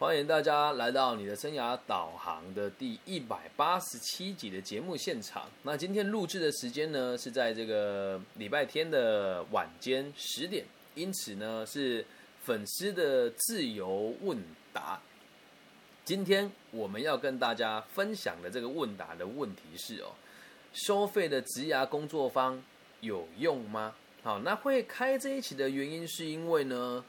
欢迎大家来到你的生涯导航的第一百八十七集的节目现场。那今天录制的时间呢是在这个礼拜天的晚间十点，因此呢是粉丝的自由问答。今天我们要跟大家分享的这个问答的问题是哦，收费的职涯工作坊有用吗？好，那会开这一期的原因是因为呢。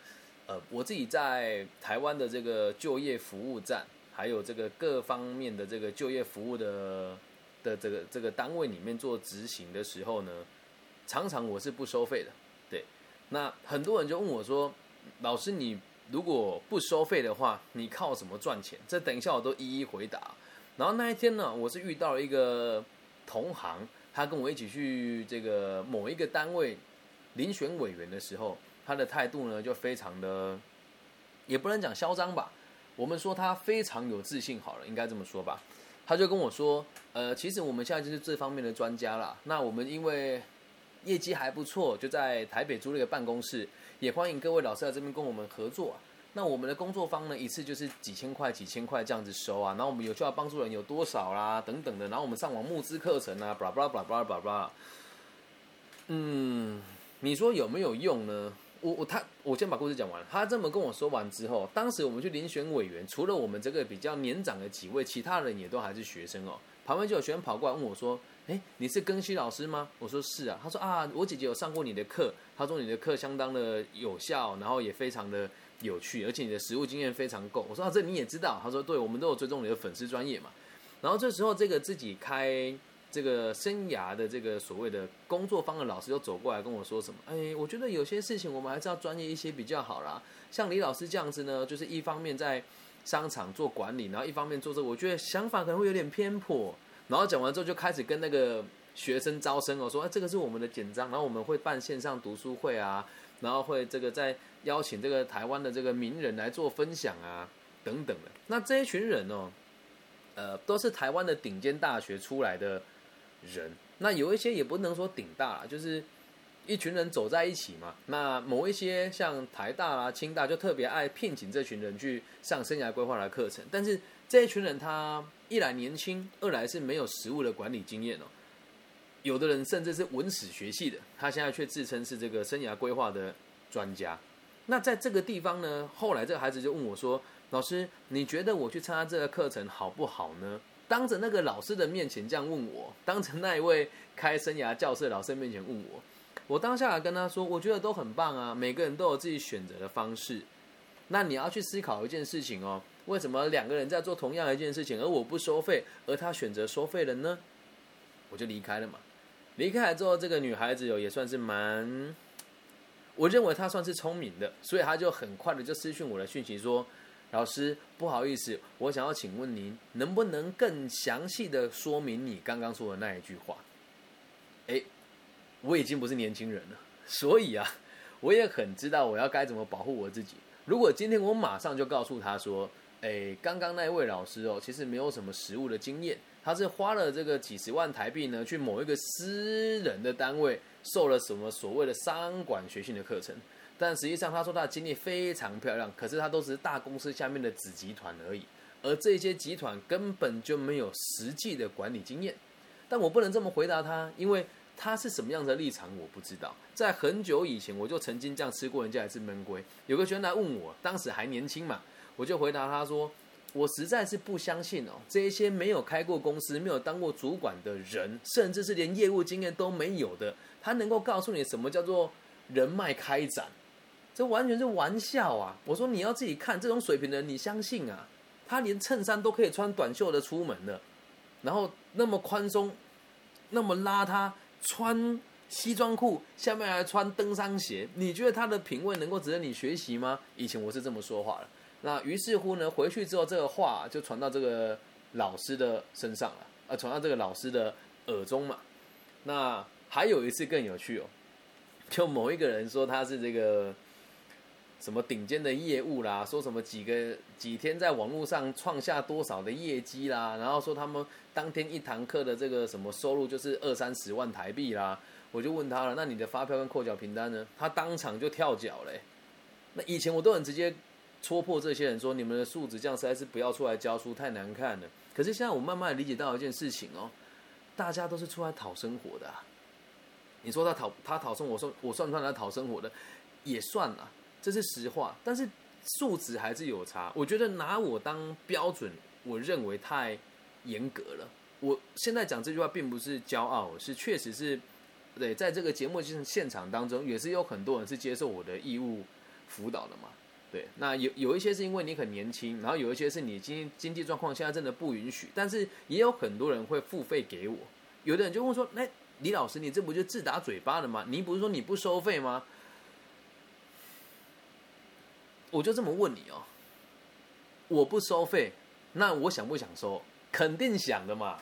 呃，我自己在台湾的这个就业服务站，还有这个各方面的这个就业服务的的这个这个单位里面做执行的时候呢，常常我是不收费的。对，那很多人就问我说：“老师，你如果不收费的话，你靠什么赚钱？”这等一下我都一一回答。然后那一天呢，我是遇到一个同行，他跟我一起去这个某一个单位遴选委员的时候。他的态度呢，就非常的，也不能讲嚣张吧，我们说他非常有自信好了，应该这么说吧。他就跟我说，呃，其实我们现在就是这方面的专家啦。那我们因为业绩还不错，就在台北租了一个办公室，也欢迎各位老师在这边跟我们合作。那我们的工作方呢，一次就是几千块、几千块这样子收啊。然后我们有需要帮助人有多少啦，等等的。然后我们上网募资课程啊，巴拉巴拉巴拉巴拉巴拉。嗯，你说有没有用呢？我我他我先把故事讲完。他这么跟我说完之后，当时我们去遴选委员，除了我们这个比较年长的几位，其他人也都还是学生哦。旁边就有学生跑过来问我说：“哎，你是庚希老师吗？”我说：“是啊。”他说：“啊，我姐姐有上过你的课，他说你的课相当的有效，然后也非常的有趣，而且你的实务经验非常够。”我说：“啊，这你也知道？”他说：“对，我们都有追踪你的粉丝专业嘛。”然后这时候这个自己开。这个生涯的这个所谓的工作方的老师又走过来跟我说什么？哎，我觉得有些事情我们还是要专业一些比较好啦。像李老师这样子呢，就是一方面在商场做管理，然后一方面做这个，我觉得想法可能会有点偏颇。然后讲完之后就开始跟那个学生招生哦，说哎，这个是我们的简章，然后我们会办线上读书会啊，然后会这个再邀请这个台湾的这个名人来做分享啊，等等的。那这一群人哦，呃，都是台湾的顶尖大学出来的。人那有一些也不能说顶大，就是一群人走在一起嘛。那某一些像台大啦、清大就特别爱聘请这群人去上生涯规划的课程。但是这一群人他一来年轻，二来是没有实务的管理经验哦。有的人甚至是文史学系的，他现在却自称是这个生涯规划的专家。那在这个地方呢，后来这个孩子就问我说：“老师，你觉得我去参加这个课程好不好呢？”当着那个老师的面前这样问我，当着那一位开生涯教室老师面前问我，我当下跟他说，我觉得都很棒啊，每个人都有自己选择的方式。那你要去思考一件事情哦，为什么两个人在做同样一件事情，而我不收费，而他选择收费了呢？我就离开了嘛。离开了之后，这个女孩子有也算是蛮，我认为她算是聪明的，所以她就很快的就私讯我的讯息说。老师，不好意思，我想要请问您，能不能更详细的说明你刚刚说的那一句话？哎，我已经不是年轻人了，所以啊，我也很知道我要该怎么保护我自己。如果今天我马上就告诉他说，哎，刚刚那位老师哦，其实没有什么实务的经验，他是花了这个几十万台币呢，去某一个私人的单位受了什么所谓的商管学训的课程。但实际上，他说他的经历非常漂亮，可是他都是大公司下面的子集团而已，而这些集团根本就没有实际的管理经验。但我不能这么回答他，因为他是什么样的立场我不知道。在很久以前，我就曾经这样吃过人家一次闷亏。有个学员来问我，当时还年轻嘛，我就回答他说：“我实在是不相信哦，这一些没有开过公司、没有当过主管的人，甚至是连业务经验都没有的，他能够告诉你什么叫做人脉开展。”这完全是玩笑啊！我说你要自己看这种水平的人，你相信啊？他连衬衫都可以穿短袖的出门的，然后那么宽松，那么邋遢，穿西装裤下面还穿登山鞋，你觉得他的品味能够值得你学习吗？以前我是这么说话的。那于是乎呢，回去之后这个话就传到这个老师的身上了，呃，传到这个老师的耳中嘛。那还有一次更有趣哦，就某一个人说他是这个。什么顶尖的业务啦，说什么几个几天在网络上创下多少的业绩啦，然后说他们当天一堂课的这个什么收入就是二三十万台币啦，我就问他了，那你的发票跟扣缴凭单呢？他当场就跳脚嘞。那以前我都很直接戳破这些人说你们的素质这样实在是不要出来教书太难看了。可是现在我慢慢理解到一件事情哦，大家都是出来讨生活的。你说他讨他讨生，我说我算不算他讨生活的？也算了，这是实话。但是素质还是有差。我觉得拿我当标准，我认为太严格了。我现在讲这句话并不是骄傲，是确实是对，在这个节目现现场当中，也是有很多人是接受我的义务辅导的嘛。对，那有有一些是因为你很年轻，然后有一些是你经经济状况现在真的不允许，但是也有很多人会付费给我。有的人就问说：“那李老师，你这不就自打嘴巴了吗？你不是说你不收费吗？”我就这么问你哦，我不收费，那我想不想收？肯定想的嘛，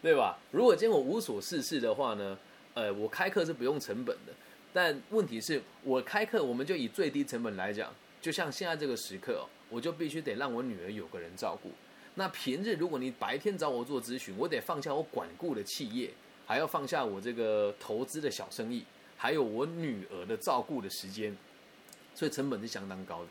对吧？如果今天我无所事事的话呢，呃，我开课是不用成本的。但问题是我开课，我们就以最低成本来讲，就像现在这个时刻，我就必须得让我女儿有个人照顾。那平日如果你白天找我做咨询，我得放下我管顾的企业，还要放下我这个投资的小生意，还有我女儿的照顾的时间，所以成本是相当高的。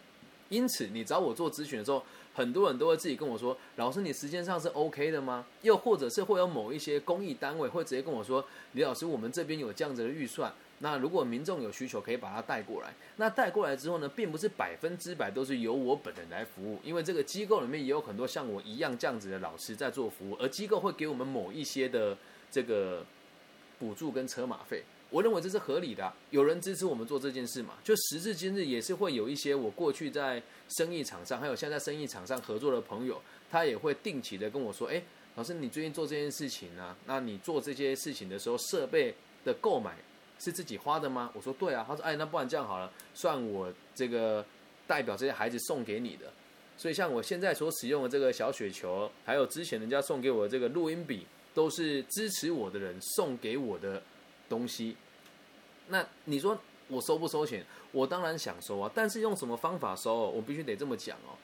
因此，你找我做咨询的时候，很多人都会自己跟我说：“老师，你时间上是 OK 的吗？”又或者是会有某一些公益单位会直接跟我说：“李老师，我们这边有这样子的预算，那如果民众有需求，可以把它带过来。那带过来之后呢，并不是百分之百都是由我本人来服务，因为这个机构里面也有很多像我一样这样子的老师在做服务，而机构会给我们某一些的这个补助跟车马费。”我认为这是合理的，有人支持我们做这件事嘛？就时至今日，也是会有一些我过去在生意场上，还有现在生意场上合作的朋友，他也会定期的跟我说：“哎，老师，你最近做这件事情呢？那你做这些事情的时候，设备的购买是自己花的吗？”我说：“对啊。”他说：“哎，那不然这样好了，算我这个代表这些孩子送给你的。所以像我现在所使用的这个小雪球，还有之前人家送给我的这个录音笔，都是支持我的人送给我的。”东西，那你说我收不收钱？我当然想收啊，但是用什么方法收？我必须得这么讲哦。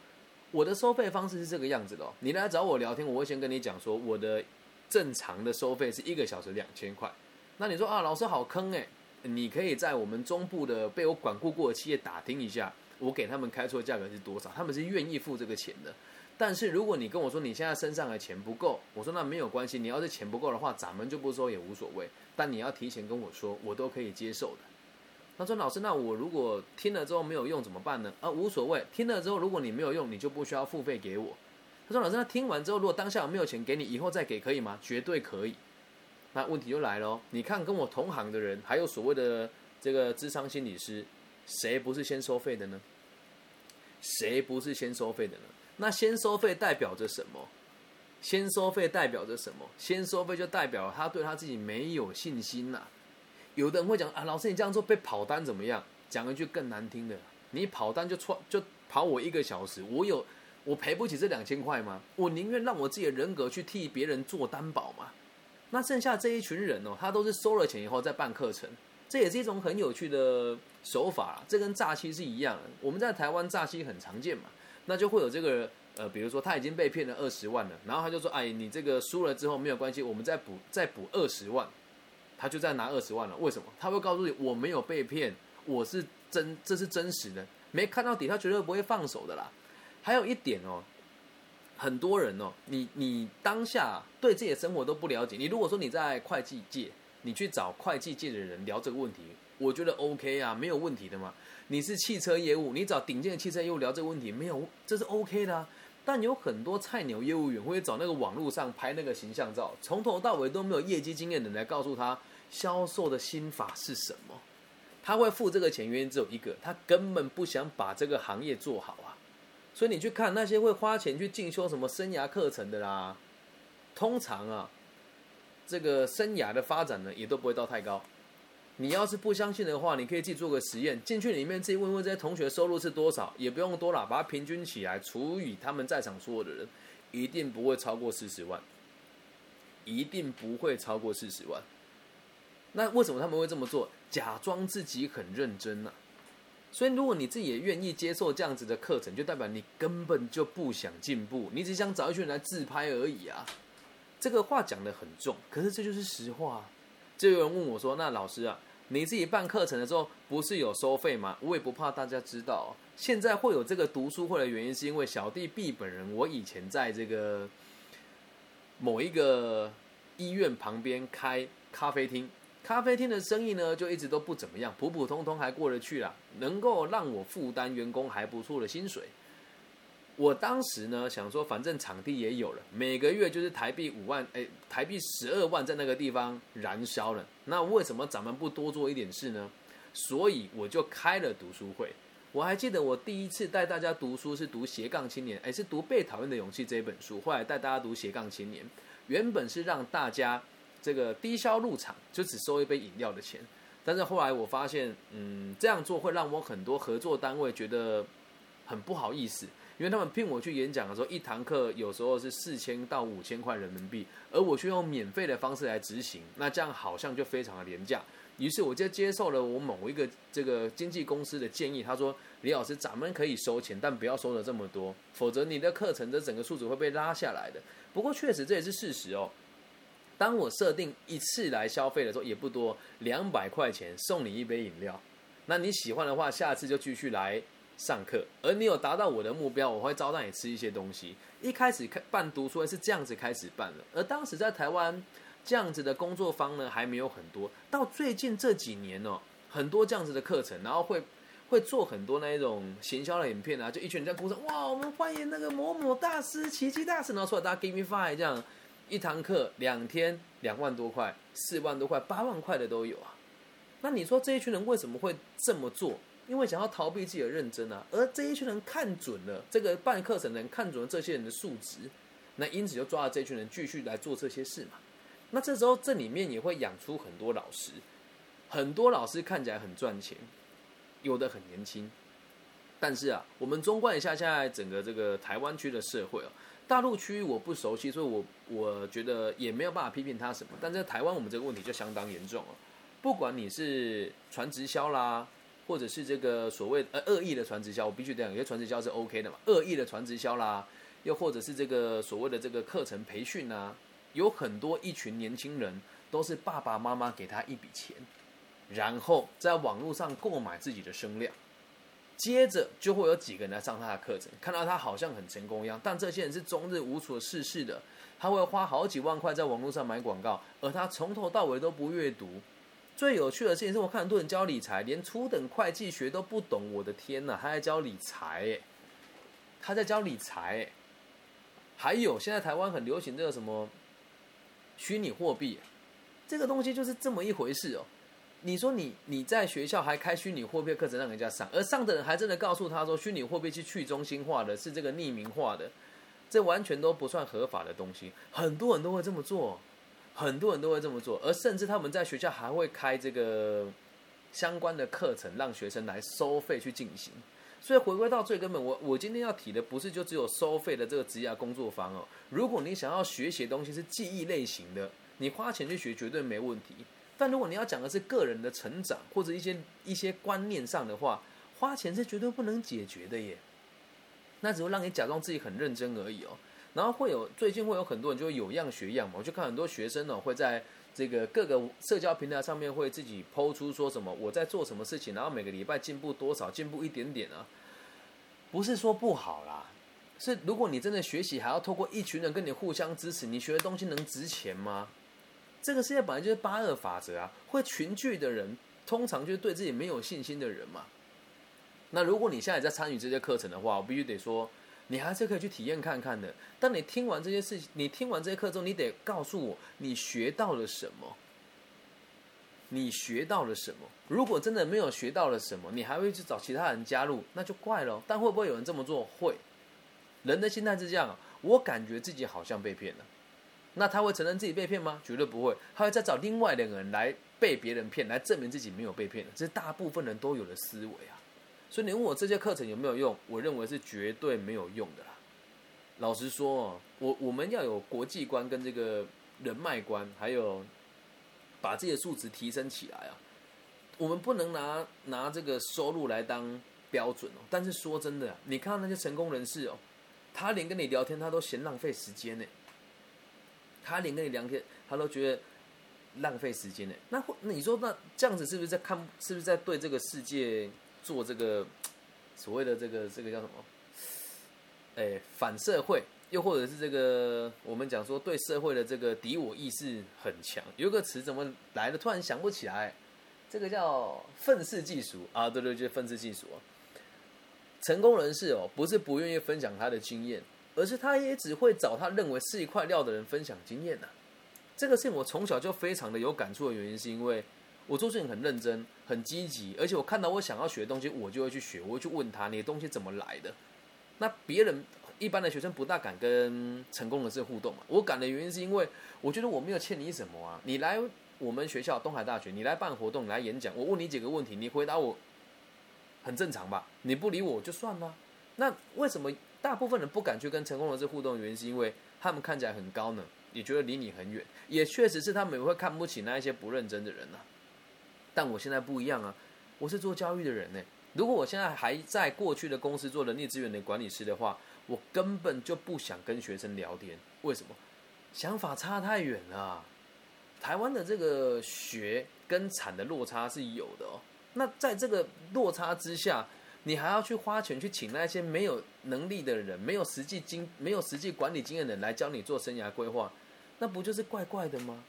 我的收费方式是这个样子的哦。你来找我聊天，我会先跟你讲说，我的正常的收费是一个小时两千块。那你说啊，老师好坑诶，你可以在我们中部的被我管顾过的企业打听一下，我给他们开出的价格是多少，他们是愿意付这个钱的。但是如果你跟我说你现在身上的钱不够，我说那没有关系，你要是钱不够的话，咱们就不收也无所谓。但你要提前跟我说，我都可以接受的。他说：“老师，那我如果听了之后没有用怎么办呢？”啊，无所谓，听了之后如果你没有用，你就不需要付费给我。他说：“老师，那听完之后如果当下没有钱给你，以后再给可以吗？”绝对可以。那问题就来了，你看跟我同行的人，还有所谓的这个智商心理师，谁不是先收费的呢？谁不是先收费的呢？那先收费代表着什么？先收费代表着什么？先收费就代表他对他自己没有信心呐。有的人会讲啊，老师你这样做被跑单怎么样？讲一句更难听的，你跑单就错就跑我一个小时，我有我赔不起这两千块吗？我宁愿让我自己的人格去替别人做担保嘛。那剩下这一群人哦，他都是收了钱以后再办课程，这也是一种很有趣的手法。这跟诈欺是一样的，我们在台湾诈欺很常见嘛。那就会有这个呃，比如说他已经被骗了二十万了，然后他就说：“哎，你这个输了之后没有关系，我们再补再补二十万。”他就再拿二十万了。为什么？他会告诉你我没有被骗，我是真，这是真实的，没看到底，他绝对不会放手的啦。还有一点哦，很多人哦，你你当下对自己的生活都不了解，你如果说你在会计界，你去找会计界的人聊这个问题，我觉得 OK 啊，没有问题的嘛。你是汽车业务，你找顶尖的汽车业务聊这个问题没有，这是 OK 的。啊但有很多菜鸟业务员会找那个网络上拍那个形象照，从头到尾都没有业绩经验的人来告诉他销售的心法是什么。他会付这个钱原因只有一个，他根本不想把这个行业做好啊。所以你去看那些会花钱去进修什么生涯课程的啦，通常啊，这个生涯的发展呢也都不会到太高。你要是不相信的话，你可以自己做个实验，进去里面自己问问这些同学收入是多少，也不用多了，把它平均起来除以他们在场所有的人，一定不会超过四十万，一定不会超过四十万。那为什么他们会这么做？假装自己很认真呢？所以如果你自己也愿意接受这样子的课程，就代表你根本就不想进步，你只想找一群人来自拍而已啊！这个话讲的很重，可是这就是实话。就有人问我说：“那老师啊，你自己办课程的时候不是有收费吗？我也不怕大家知道。现在会有这个读书会的原因，是因为小弟 B 本人，我以前在这个某一个医院旁边开咖啡厅，咖啡厅的生意呢就一直都不怎么样，普普通通还过得去啦，能够让我负担员工还不错的薪水。我当时呢想说，反正场地也有了，每个月就是台币五万，哎，台币十二万在那个地方燃烧了。那为什么咱们不多做一点事呢？所以我就开了读书会。我还记得我第一次带大家读书是读《斜杠青年》，哎，是读《被讨厌的勇气》这一本书。后来带大家读《斜杠青年》，原本是让大家这个低消入场，就只收一杯饮料的钱。但是后来我发现，嗯，这样做会让我很多合作单位觉得很不好意思，因为他们聘我去演讲的时候，一堂课有时候是四千到五千块人民币，而我却用免费的方式来执行，那这样好像就非常的廉价。于是我就接受了我某一个这个经纪公司的建议，他说：“李老师，咱们可以收钱，但不要收的这么多，否则你的课程的整个素质会被拉下来的。”不过确实这也是事实哦。当我设定一次来消费的时候也不多，两百块钱送你一杯饮料。那你喜欢的话，下次就继续来上课。而你有达到我的目标，我会招待你吃一些东西。一开始开办读书会是这样子开始办的，而当时在台湾。这样子的工作坊呢还没有很多，到最近这几年哦，很多这样子的课程，然后会会做很多那一种行销的影片啊，就一群人在鼓掌，哇，我们欢迎那个某某大师、奇迹大师，然后出来大家 give me five 这样，一堂课两天两万多块、四万多块、八万块的都有啊。那你说这一群人为什么会这么做？因为想要逃避自己的认真啊。而这一群人看准了这个办课程的人看准了这些人的素质，那因此就抓了这群人继续来做这些事嘛。那这时候，这里面也会养出很多老师，很多老师看起来很赚钱，有的很年轻，但是啊，我们纵观一下现在整个这个台湾区的社会哦，大陆区域我不熟悉，所以我我觉得也没有办法批评他什么。但在台湾，我们这个问题就相当严重了。不管你是传直销啦，或者是这个所谓呃恶意的传直销，我必须得讲，有些传直销是 OK 的嘛，恶意的传直销啦，又或者是这个所谓的这个课程培训啊。有很多一群年轻人都是爸爸妈妈给他一笔钱，然后在网络上购买自己的声量，接着就会有几个人来上他的课程，看到他好像很成功一样，但这些人是终日无所事事的，他会花好几万块在网络上买广告，而他从头到尾都不阅读。最有趣的事情是我看很多人教理财，连初等会计学都不懂，我的天呐，他在教理财，他在教理财，还有现在台湾很流行这个什么。虚拟货币，这个东西就是这么一回事哦。你说你你在学校还开虚拟货币课程让人家上，而上的人还真的告诉他说虚拟货币是去中心化的，是这个匿名化的，这完全都不算合法的东西。很多人都会这么做，很多人都会这么做，而甚至他们在学校还会开这个相关的课程，让学生来收费去进行。所以回归到最根本，我我今天要提的不是就只有收费的这个职业工作坊哦。如果你想要学习的东西是记忆类型的，你花钱去学绝对没问题。但如果你要讲的是个人的成长或者一些一些观念上的话，花钱是绝对不能解决的耶。那只会让你假装自己很认真而已哦。然后会有最近会有很多人就有样学样嘛，我就看很多学生呢会在。这个各个社交平台上面会自己抛出说什么我在做什么事情，然后每个礼拜进步多少，进步一点点啊，不是说不好啦，是如果你真的学习还要透过一群人跟你互相支持，你学的东西能值钱吗？这个世界本来就是八二法则啊，会群聚的人通常就是对自己没有信心的人嘛。那如果你现在在参与这些课程的话，我必须得说。你还是可以去体验看看的。当你听完这些事情，你听完这些课之后，你得告诉我你学到了什么。你学到了什么？如果真的没有学到了什么，你还会去找其他人加入，那就怪了。但会不会有人这么做？会。人的心态是这样，我感觉自己好像被骗了。那他会承认自己被骗吗？绝对不会。他会再找另外两个人来被别人骗，来证明自己没有被骗这是大部分人都有的思维啊。所以你问我这些课程有没有用？我认为是绝对没有用的啦。老实说，我我们要有国际观跟这个人脉观，还有把自己的素质提升起来啊。我们不能拿拿这个收入来当标准哦。但是说真的，你看到那些成功人士哦，他连跟你聊天他都嫌浪费时间呢。他连跟你聊天，他都觉得浪费时间呢。那那你说那这样子是不是在看？是不是在对这个世界做这个 所谓的这个这个叫什么？哎，反社会，又或者是这个我们讲说对社会的这个敌我意识很强。有个词怎么来的？突然想不起来。这个叫愤世嫉俗啊，对对，就是愤世嫉俗啊。成功人士哦，不是不愿意分享他的经验，而是他也只会找他认为是一块料的人分享经验呐。这个事我从小就非常的有感触的原因，是因为我做事情很认真、很积极，而且我看到我想要学的东西，我就会去学，我会去问他你的东西怎么来的。那别人一般的学生不大敢跟成功人士互动嘛。我敢的原因是因为我觉得我没有欠你什么啊，你来。我们学校东海大学，你来办活动，来演讲，我问你几个问题，你回答我，很正常吧？你不理我就算了。那为什么大部分人不敢去跟成功人士互动？原因是因为他们看起来很高呢，也觉得离你很远，也确实是他们会看不起那一些不认真的人呐。但我现在不一样啊，我是做教育的人呢。如果我现在还在过去的公司做人力资源的管理师的话，我根本就不想跟学生聊天。为什么？想法差太远了。台湾的这个学跟产的落差是有的哦。那在这个落差之下，你还要去花钱去请那些没有能力的人、没有实际经、没有实际管理经验的人来教你做生涯规划，那不就是怪怪的吗？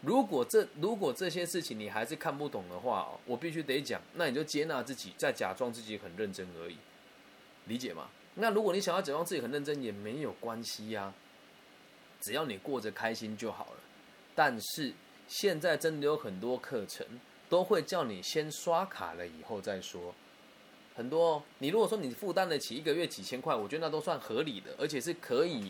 如果这如果这些事情你还是看不懂的话，我必须得讲，那你就接纳自己，再假装自己很认真而已，理解吗？那如果你想要假装自己很认真也没有关系呀，只要你过着开心就好了。但是现在真的有很多课程都会叫你先刷卡了以后再说，很多你如果说你负担得起一个月几千块，我觉得那都算合理的，而且是可以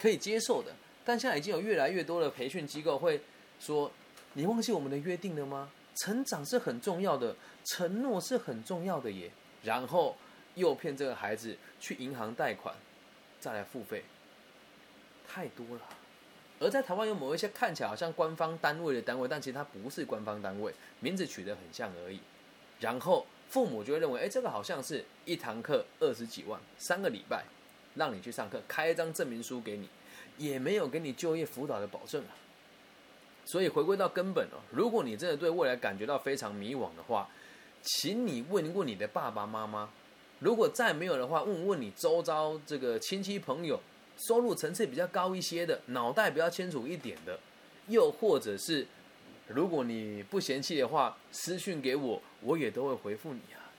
可以接受的。但现在已经有越来越多的培训机构会说，你忘记我们的约定了吗？成长是很重要的，承诺是很重要的耶。然后诱骗这个孩子去银行贷款，再来付费，太多了。而在台湾有某一些看起来好像官方单位的单位，但其实它不是官方单位，名字取得很像而已。然后父母就会认为，哎，这个好像是一堂课二十几万，三个礼拜让你去上课，开一张证明书给你，也没有给你就业辅导的保证啊。所以回归到根本哦，如果你真的对未来感觉到非常迷惘的话，请你问一问你的爸爸妈妈，如果再没有的话，问问你周遭这个亲戚朋友。收入层次比较高一些的，脑袋比较清楚一点的，又或者是，如果你不嫌弃的话，私讯给我，我也都会回复你啊。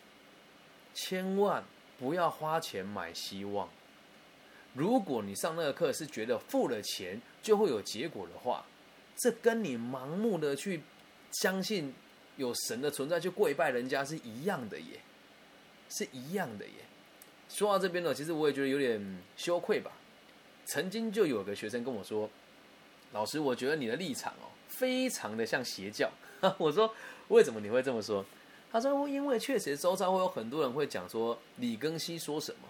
千万不要花钱买希望。如果你上那个课是觉得付了钱就会有结果的话，这跟你盲目的去相信有神的存在去跪拜人家是一样的耶，是一样的耶。说到这边呢，其实我也觉得有点羞愧吧。曾经就有个学生跟我说：“老师，我觉得你的立场哦，非常的像邪教。”我说：“为什么你会这么说？”他说：“因为确实周遭会有很多人会讲说李庚希说什么，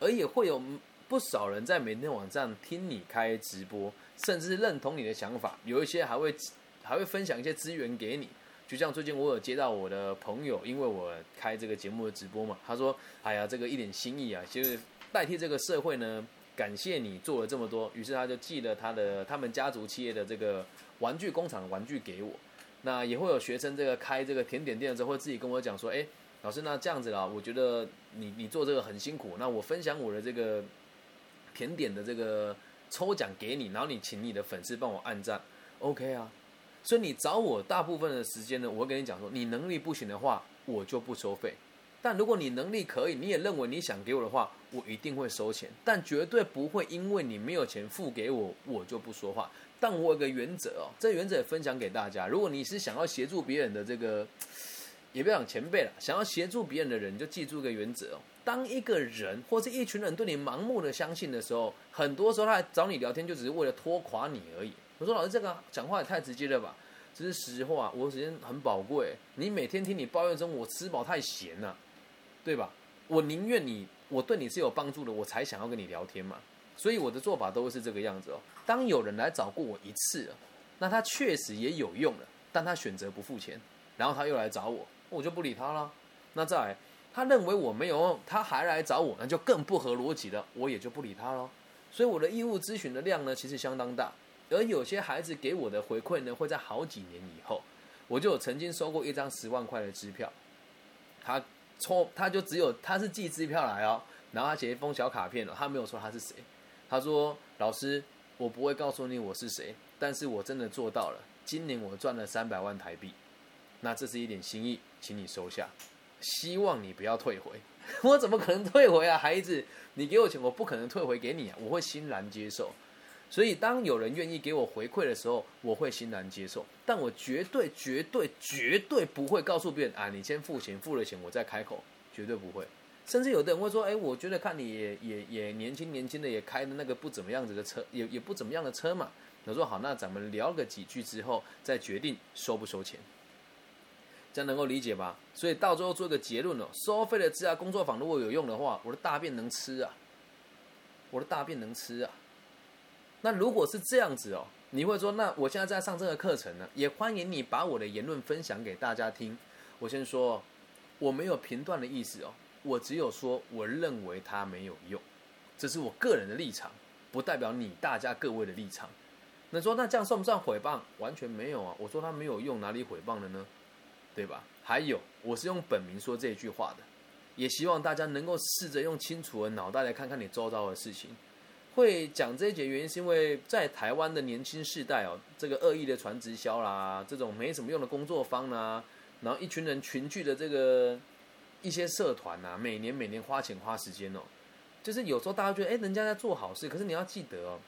而也会有不少人在每天晚上听你开直播，甚至认同你的想法。有一些还会还会分享一些资源给你。就像最近我有接到我的朋友，因为我开这个节目的直播嘛，他说：‘哎呀，这个一点心意啊，就是代替这个社会呢。’”感谢你做了这么多，于是他就寄了他的他们家族企业的这个玩具工厂的玩具给我。那也会有学生这个开这个甜点店的时候，会自己跟我讲说：“哎，老师，那这样子啦，我觉得你你做这个很辛苦，那我分享我的这个甜点的这个抽奖给你，然后你请你的粉丝帮我按赞，OK 啊？所以你找我大部分的时间呢，我会跟你讲说，你能力不行的话，我就不收费。”但如果你能力可以，你也认为你想给我的话，我一定会收钱，但绝对不会因为你没有钱付给我，我就不说话。但我有个原则哦，这原则分享给大家。如果你是想要协助别人的这个，也不要讲前辈了，想要协助别人的人，就记住个原则哦。当一个人或者一群人对你盲目的相信的时候，很多时候他来找你聊天，就只是为了拖垮你而已。我说老师，这个讲话也太直接了吧？这是实话，我时间很宝贵。你每天听你抱怨中，我吃饱太闲了。对吧？我宁愿你，我对你是有帮助的，我才想要跟你聊天嘛。所以我的做法都是这个样子哦。当有人来找过我一次了，那他确实也有用了，但他选择不付钱，然后他又来找我，我就不理他了。那再来，他认为我没有用，他还来找我，那就更不合逻辑了，我也就不理他了。所以我的义务咨询的量呢，其实相当大。而有些孩子给我的回馈呢，会在好几年以后。我就有曾经收过一张十万块的支票，他抽他就只有他是寄支票来哦，然后他写一封小卡片哦，他没有说他是谁，他说老师，我不会告诉你我是谁，但是我真的做到了，今年我赚了三百万台币，那这是一点心意，请你收下，希望你不要退回，我怎么可能退回啊，孩子，你给我钱，我不可能退回给你啊，我会欣然接受。所以，当有人愿意给我回馈的时候，我会欣然接受。但我绝对、绝对、绝对不会告诉别人啊，你先付钱，付了钱我再开口，绝对不会。甚至有的人会说，哎，我觉得看你也也也年轻年轻的，也开的那个不怎么样子的车，也也不怎么样的车嘛。我说好，那咱们聊个几句之后，再决定收不收钱，这样能够理解吧？所以到最后做一个结论哦，收费的治疗工作坊如果有用的话，我的大便能吃啊，我的大便能吃啊。那如果是这样子哦，你会说，那我现在在上这个课程呢，也欢迎你把我的言论分享给大家听。我先说，我没有评断的意思哦，我只有说我认为它没有用，这是我个人的立场，不代表你大家各位的立场。那说那这样算不算诽谤？完全没有啊，我说它没有用，哪里诽谤了呢？对吧？还有，我是用本名说这句话的，也希望大家能够试着用清楚的脑袋来看看你周遭的事情。会讲这一节原因，是因为在台湾的年轻世代哦，这个恶意的传直销啦，这种没什么用的工作坊啦，然后一群人群聚的这个一些社团呐，每年每年花钱花时间哦，就是有时候大家觉得哎，人家在做好事，可是你要记得哦，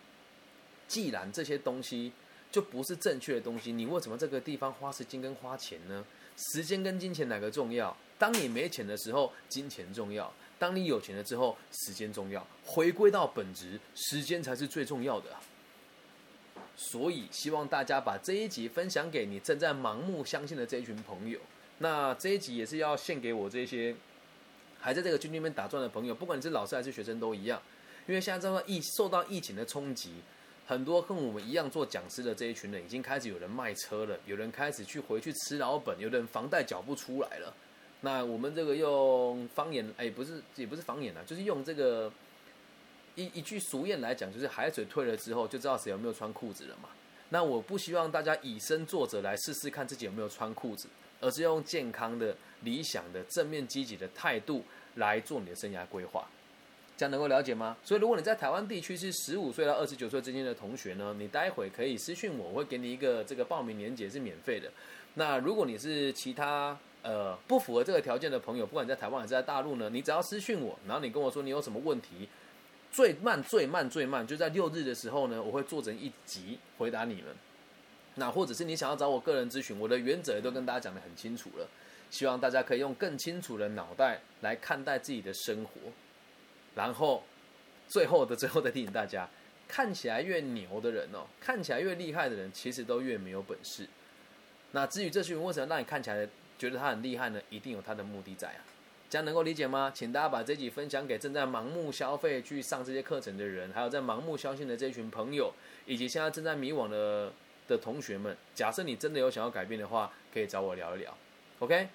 既然这些东西就不是正确的东西，你为什么这个地方花时间跟花钱呢？时间跟金钱哪个重要？当你没钱的时候，金钱重要。当你有钱了之后，时间重要，回归到本质，时间才是最重要的。所以，希望大家把这一集分享给你正在盲目相信的这一群朋友。那这一集也是要献给我这些还在这个军里面打转的朋友，不管你是老师还是学生都一样。因为现在这个疫受到疫情的冲击，很多跟我们一样做讲师的这一群人，已经开始有人卖车了，有人开始去回去吃老本，有人房贷缴不出来了。那我们这个用方言，哎，不是，也不是方言啊，就是用这个一一句俗谚来讲，就是海水退了之后，就知道谁有没有穿裤子了嘛。那我不希望大家以身作则来试试看自己有没有穿裤子，而是用健康的、理想的、正面积极的态度来做你的生涯规划，这样能够了解吗？所以如果你在台湾地区是十五岁到二十九岁之间的同学呢，你待会可以私讯我，我会给你一个这个报名链接是免费的。那如果你是其他，呃，不符合这个条件的朋友，不管你在台湾还是在大陆呢，你只要私讯我，然后你跟我说你有什么问题，最慢最慢最慢就在六日的时候呢，我会做成一集回答你们。那或者是你想要找我个人咨询，我的原则也都跟大家讲的很清楚了，希望大家可以用更清楚的脑袋来看待自己的生活。然后最后的最后再提醒大家，看起来越牛的人哦，看起来越厉害的人，其实都越没有本事。那至于这群人为什么让你看起来？觉得他很厉害呢，一定有他的目的在啊，这样能够理解吗？请大家把这集分享给正在盲目消费去上这些课程的人，还有在盲目相信的这群朋友，以及现在正在迷惘的的同学们。假设你真的有想要改变的话，可以找我聊一聊。OK，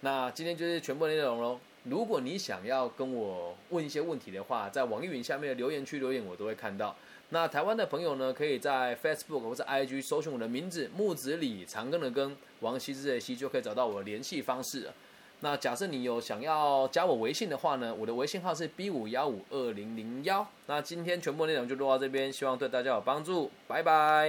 那今天就是全部内容喽。如果你想要跟我问一些问题的话，在网易云下面的留言区留言，我都会看到。那台湾的朋友呢，可以在 Facebook 或者 IG 搜寻我的名字木子李长庚的庚王羲之的羲，就可以找到我的联系方式。那假设你有想要加我微信的话呢，我的微信号是 B 五幺五二零零幺。那今天全部内容就录到这边，希望对大家有帮助，拜拜。